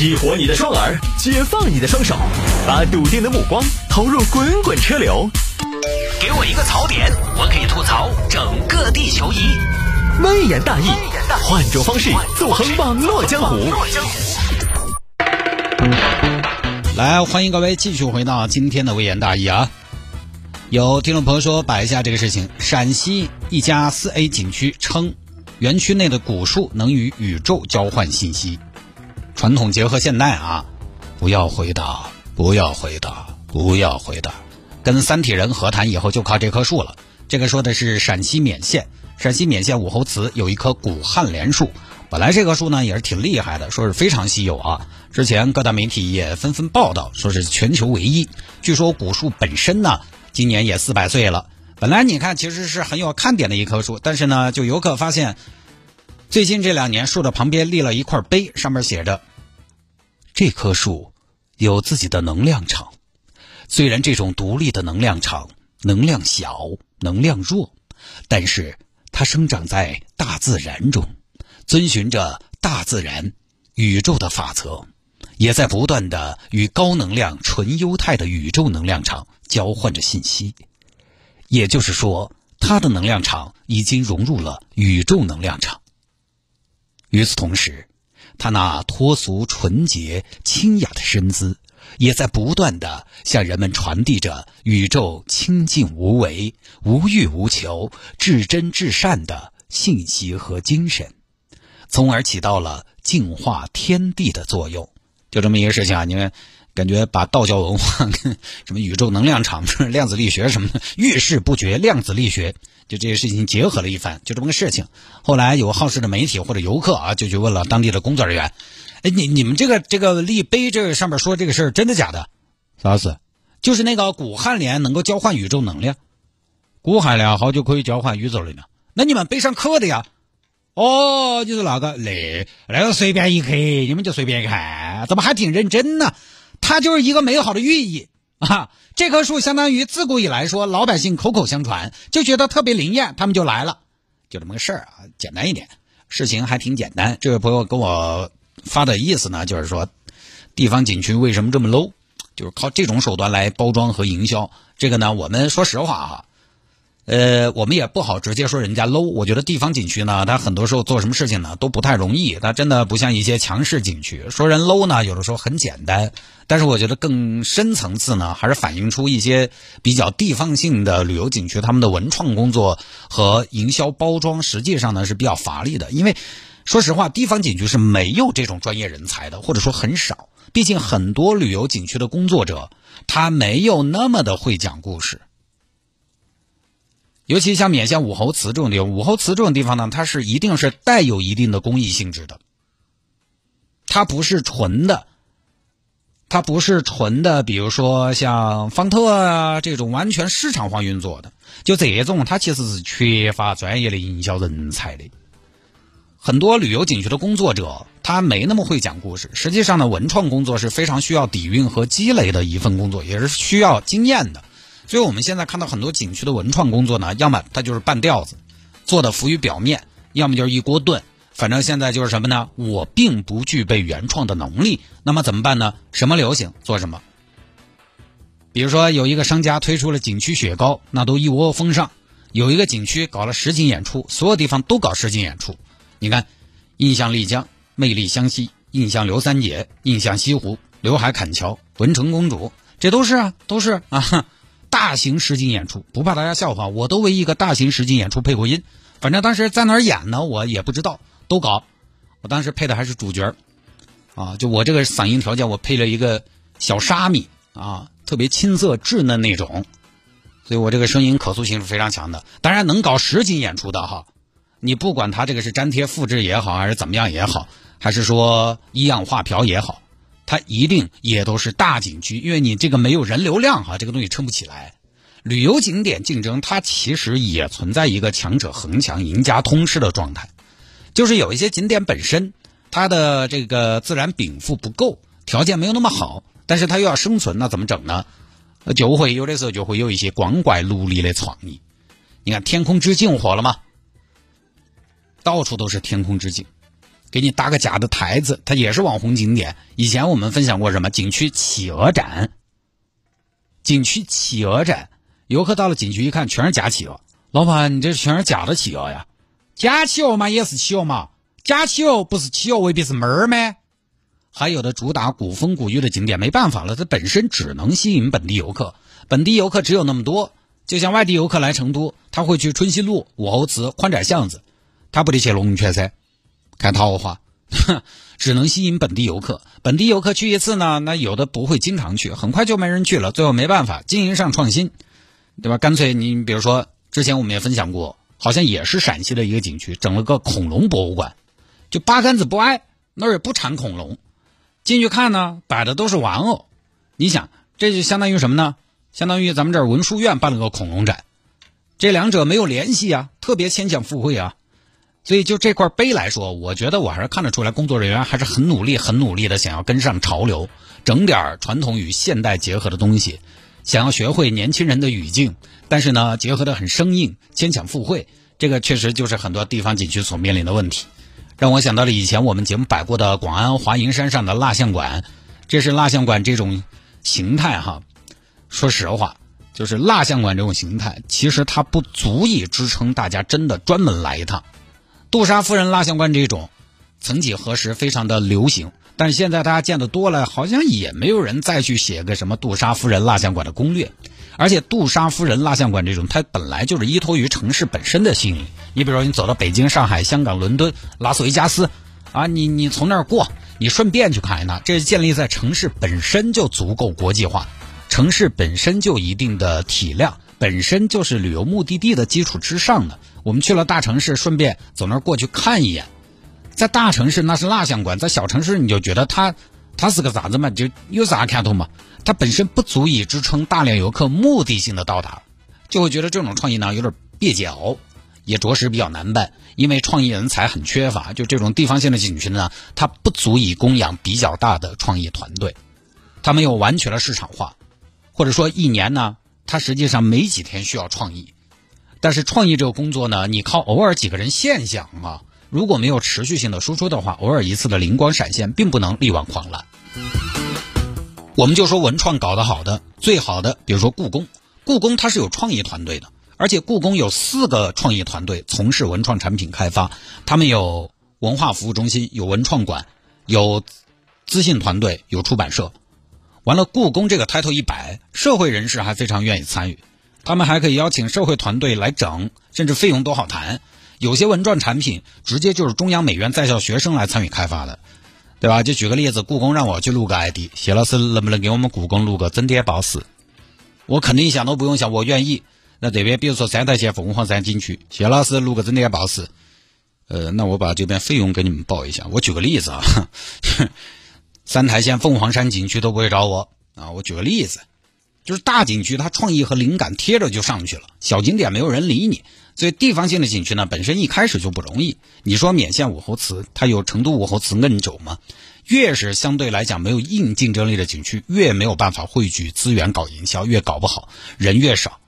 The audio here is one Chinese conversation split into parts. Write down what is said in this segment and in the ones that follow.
激活你的双耳，解放你的双手，把笃定的目光投入滚滚车流。给我一个槽点，我可以吐槽整个地球仪。微言大义，换种方式纵横网络江湖。来，欢迎各位继续回到今天的微言大义啊！有听众朋友说摆一下这个事情：陕西一家四 A 景区称，园区内的古树能与宇宙交换信息。传统结合现代啊！不要回答，不要回答，不要回答。跟三体人和谈以后就靠这棵树了。这个说的是陕西勉县，陕西勉县武侯祠有一棵古汉莲树。本来这棵树呢也是挺厉害的，说是非常稀有啊。之前各大媒体也纷纷报道，说是全球唯一。据说古树本身呢，今年也四百岁了。本来你看其实是很有看点的一棵树，但是呢，就游客发现，最近这两年树的旁边立了一块碑，上面写着：“这棵树有自己的能量场。虽然这种独立的能量场能量小、能量弱，但是它生长在大自然中。”遵循着大自然、宇宙的法则，也在不断的与高能量纯优态的宇宙能量场交换着信息。也就是说，它的能量场已经融入了宇宙能量场。与此同时，他那脱俗、纯洁、清雅的身姿，也在不断的向人们传递着宇宙清净无为、无欲无求、至真至善的信息和精神。从而起到了净化天地的作用，就这么一个事情啊！你看，感觉把道教文化跟什么宇宙能量场、量子力学什么的遇事不决，量子力学就这些事情结合了一番，就这么个事情。后来有好事的媒体或者游客啊，就去问了当地的工作人员：“哎，你你们这个这个立碑这上面说这个事儿真的假的？啥事？就是那个古汉莲能够交换宇宙能量，古汉莲好久可以交换宇宙能量，那你们碑上刻的呀？”哦，就是那个那那个随便一刻，你们就随便看，怎么还挺认真呢？它就是一个美好的寓意啊！这棵树相当于自古以来说，老百姓口口相传，就觉得特别灵验，他们就来了，就这么个事儿啊。简单一点，事情还挺简单。这位朋友跟我发的意思呢，就是说，地方景区为什么这么 low？就是靠这种手段来包装和营销。这个呢，我们说实话哈。呃，我们也不好直接说人家 low。我觉得地方景区呢，它很多时候做什么事情呢都不太容易。它真的不像一些强势景区，说人 low 呢，有的时候很简单。但是我觉得更深层次呢，还是反映出一些比较地方性的旅游景区，他们的文创工作和营销包装实际上呢是比较乏力的。因为说实话，地方景区是没有这种专业人才的，或者说很少。毕竟很多旅游景区的工作者，他没有那么的会讲故事。尤其像勉县武侯祠这种地方，武侯祠这种地方呢，它是一定是带有一定的公益性质的，它不是纯的，它不是纯的，比如说像方特啊这种完全市场化运作的，就这种它其实是缺乏专业的营销人才的。很多旅游景区的工作者，他没那么会讲故事。实际上呢，文创工作是非常需要底蕴和积累的一份工作，也是需要经验的。所以我们现在看到很多景区的文创工作呢，要么它就是半吊子，做的浮于表面；要么就是一锅炖。反正现在就是什么呢？我并不具备原创的能力，那么怎么办呢？什么流行做什么。比如说有一个商家推出了景区雪糕，那都一窝蜂上；有一个景区搞了实景演出，所有地方都搞实景演出。你看，印象丽江、魅力湘西、印象刘三姐、印象西湖、刘海砍樵、文成公主，这都是啊，都是啊。大型实景演出，不怕大家笑话，我都为一个大型实景演出配过音。反正当时在哪儿演呢，我也不知道，都搞。我当时配的还是主角啊，就我这个嗓音条件，我配了一个小沙弥啊，特别青涩稚嫩那种，所以我这个声音可塑性是非常强的。当然，能搞实景演出的哈，你不管他这个是粘贴复制也好，还是怎么样也好，还是说一样画瓢也好。它一定也都是大景区，因为你这个没有人流量哈，这个东西撑不起来。旅游景点竞争，它其实也存在一个强者恒强、赢家通吃的状态。就是有一些景点本身它的这个自然禀赋不够，条件没有那么好，但是它又要生存，那怎么整呢？就会有的时候就会有一些光怪陆离的创意。你看天空之镜火了吗？到处都是天空之镜。给你搭个假的台子，它也是网红景点。以前我们分享过什么景区企鹅展，景区企鹅展，游客到了景区一看，全是假企鹅。老板，你这全是假的企鹅呀？假企鹅嘛，也是企鹅嘛。假企鹅不是企鹅，未必是猫儿吗？还有的主打古风古韵的景点，没办法了，它本身只能吸引本地游客，本地游客只有那么多。就像外地游客来成都，他会去春熙路、武侯祠、宽窄巷子，他不得去龙泉噻，看桃花，只能吸引本地游客。本地游客去一次呢，那有的不会经常去，很快就没人去了。最后没办法，经营上创新，对吧？干脆你比如说，之前我们也分享过，好像也是陕西的一个景区，整了个恐龙博物馆，就八竿子不挨，那儿也不产恐龙。进去看呢，摆的都是玩偶，你想，这就相当于什么呢？相当于咱们这儿文殊院办了个恐龙展，这两者没有联系啊，特别牵强附会啊。所以就这块碑来说，我觉得我还是看得出来，工作人员还是很努力、很努力的，想要跟上潮流，整点传统与现代结合的东西，想要学会年轻人的语境，但是呢，结合的很生硬、牵强附会，这个确实就是很多地方景区所面临的问题。让我想到了以前我们节目摆过的广安华蓥山上的蜡像馆，这是蜡像馆这种形态哈。说实话，就是蜡像馆这种形态，其实它不足以支撑大家真的专门来一趟。杜莎夫人蜡像馆这种，曾几何时非常的流行，但现在大家见的多了，好像也没有人再去写个什么杜莎夫人蜡像馆的攻略。而且杜莎夫人蜡像馆这种，它本来就是依托于城市本身的吸引力。你比如说，你走到北京、上海、香港、伦敦、拉斯维加斯，啊，你你从那儿过，你顺便去看一看，这是建立在城市本身就足够国际化。城市本身就一定的体量，本身就是旅游目的地的基础之上的。我们去了大城市，顺便走那儿过去看一眼，在大城市那是蜡像馆，在小城市你就觉得它它是个啥子嘛？就有啥看头嘛？它本身不足以支撑大量游客目的性的到达，就会觉得这种创意呢有点蹩脚，也着实比较难办，因为创意人才很缺乏。就这种地方性的景区呢，它不足以供养比较大的创意团队，它没有完全的市场化。或者说一年呢，它实际上没几天需要创意，但是创意这个工作呢，你靠偶尔几个人现象啊，如果没有持续性的输出的话，偶尔一次的灵光闪现，并不能力挽狂澜。我们就说文创搞得好的，最好的，比如说故宫，故宫它是有创意团队的，而且故宫有四个创意团队从事文创产品开发，他们有文化服务中心，有文创馆，有资信团队，有出版社。完了，故宫这个 title 一摆，社会人士还非常愿意参与，他们还可以邀请社会团队来整，甚至费用都好谈。有些文创产品直接就是中央美院在校学生来参与开发的，对吧？就举个例子，故宫让我去录个 ID，谢老师能不能给我们故宫录个整点报时？我肯定想都不用想，我愿意。那这边比如说三台县凤凰山景区，谢老师录个整点报时，呃，那我把这边费用给你们报一下。我举个例子啊。三台县凤凰山景区都不会找我啊！我举个例子，就是大景区它创意和灵感贴着就上去了，小景点没有人理你，所以地方性的景区呢本身一开始就不容易。你说勉县武侯祠，它有成都武侯祠硬轴吗？越是相对来讲没有硬竞争力的景区，越没有办法汇聚资源搞营销，越搞不好，人越少。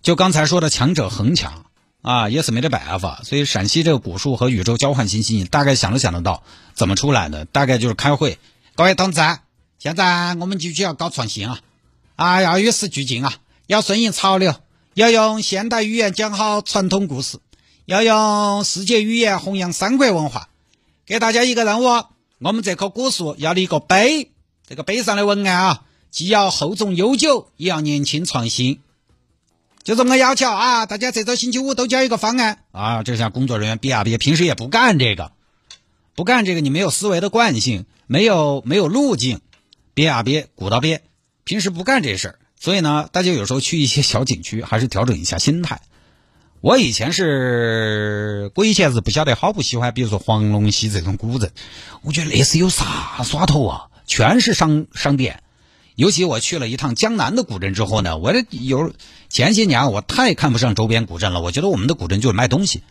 就刚才说的强者恒强啊，也是没得办法。所以陕西这个古树和宇宙交换信息，你大概想都想得到怎么出来的？大概就是开会。各位同志，现在我们景区要搞创新啊！啊，要与时俱进啊，要顺应潮流，要用现代语言讲好传统故事，要用世界语言弘扬三国文化。给大家一个任务，我们这棵古树要立个碑，这个碑上的文案啊，既要厚重悠久，也要年轻创新。就这么个要求啊！大家这周星期五都交一个方案啊！这下工作人员憋啊憋，平时也不干这个，不干这个，你没有思维的惯性。没有没有路径，憋啊憋，鼓捣憋，平时不干这事儿，所以呢，大家有时候去一些小景区，还是调整一下心态。我以前是，我以前是不晓得好不喜欢，比如说黄龙溪这种古镇，我觉得那是有啥耍头啊，全是商商店。尤其我去了一趟江南的古镇之后呢，我这有前些年我太看不上周边古镇了，我觉得我们的古镇就是卖东西，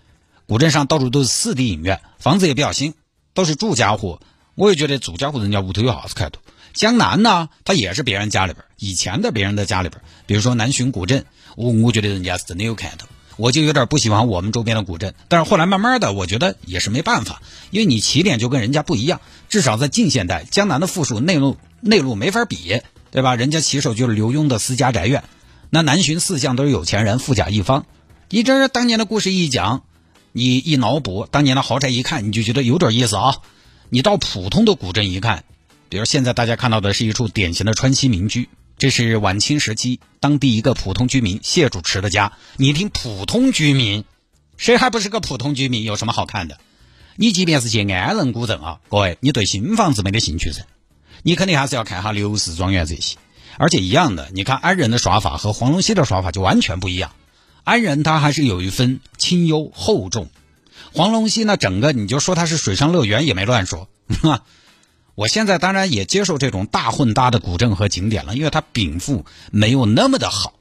古镇上到处都是四 D 影院，房子也比较新，都是住家户。我也觉得住家户人家屋头有啥子看头？江南呢，它也是别人家里边，以前的别人的家里边，比如说南浔古镇，我我觉得人家是真的有看头。我就有点不喜欢我们周边的古镇。但是后来慢慢的，我觉得也是没办法，因为你起点就跟人家不一样，至少在近现代，江南的富庶内陆内陆没法比，对吧？人家起手就是刘墉的私家宅院，那南浔四巷都是有钱人，富甲一方。你这当年的故事一讲，你一脑补当年的豪宅一看，你就觉得有点意思啊。你到普通的古镇一看，比如现在大家看到的是一处典型的川西民居。这是晚清时期当地一个普通居民谢主持的家。你听普通居民，谁还不是个普通居民？有什么好看的？你即便是去安仁古镇啊，各位，你对新房子没得兴趣噻？你肯定还是要看下刘氏庄园这些。而且一样的，你看安仁的耍法和黄龙溪的耍法就完全不一样。安仁它还是有一分清幽厚重，黄龙溪呢，整个你就说它是水上乐园也没乱说。我现在当然也接受这种大混搭的古镇和景点了，因为它禀赋没有那么的好，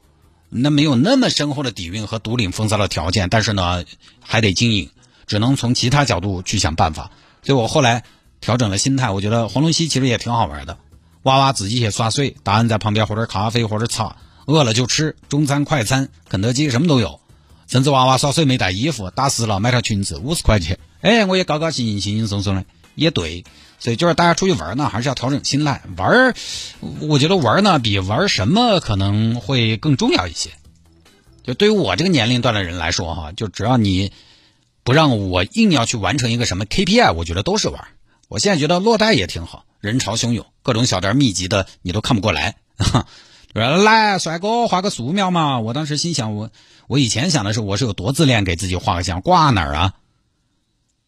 那没有那么深厚的底蕴和独领风骚的条件，但是呢，还得经营，只能从其他角度去想办法。所以我后来调整了心态，我觉得黄龙溪其实也挺好玩的，娃娃自己去耍水，大人在旁边喝点咖啡，喝点茶，饿了就吃中餐、快餐、肯德基什么都有，甚至娃娃耍水没带衣服，打湿了买条裙子五十块钱，哎，我也高高兴兴、轻轻松松的，也对。所以就是大家出去玩呢，还是要调整心态。玩，我觉得玩呢比玩什么可能会更重要一些。就对于我这个年龄段的人来说，哈，就只要你不让我硬要去完成一个什么 KPI，我觉得都是玩。我现在觉得落袋也挺好，人潮汹涌，各种小店密集的，你都看不过来。来，帅哥画个素描嘛！我当时心想，我我以前想的是，我是有多自恋，给自己画个像，挂哪儿啊？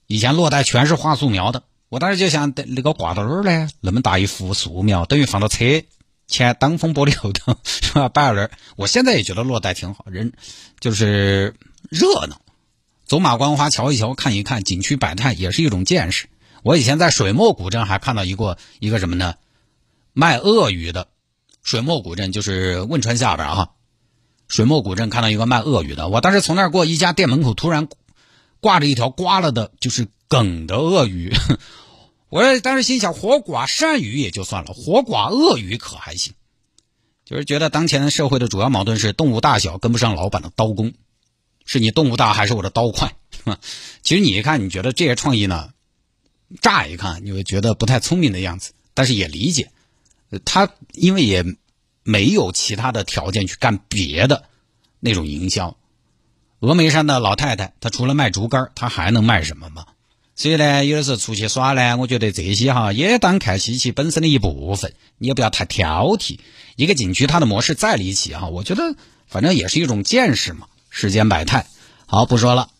以前落袋全是画素描的。我当时就想，那个挂到哪儿呢？那么大一幅素描，等于放到车前挡风玻璃后头，是吧？摆在那儿。我现在也觉得落袋挺好，人就是热闹，走马观花，瞧一瞧，看一看，景区百态也是一种见识。我以前在水墨古镇还看到一个一个什么呢？卖鳄鱼的。水墨古镇就是汶川下边哈，水墨古镇看到一个卖鳄鱼的，我当时从那儿过一家店门口，突然挂着一条刮了的，就是梗的鳄鱼。我当时心想，活剐鳝鱼也就算了，活剐鳄鱼可还行。就是觉得当前社会的主要矛盾是动物大小跟不上老板的刀工，是你动物大还是我的刀快？其实你一看，你觉得这些创意呢，乍一看你会觉得不太聪明的样子，但是也理解，他因为也没有其他的条件去干别的那种营销。峨眉山的老太太，她除了卖竹竿，她还能卖什么吗？所以呢，有的时候出去耍呢，我觉得这些哈也当看稀奇本身的一部分，你也不要太挑剔。一个景区它的模式再离奇哈，我觉得反正也是一种见识嘛。世间百态，好不说了。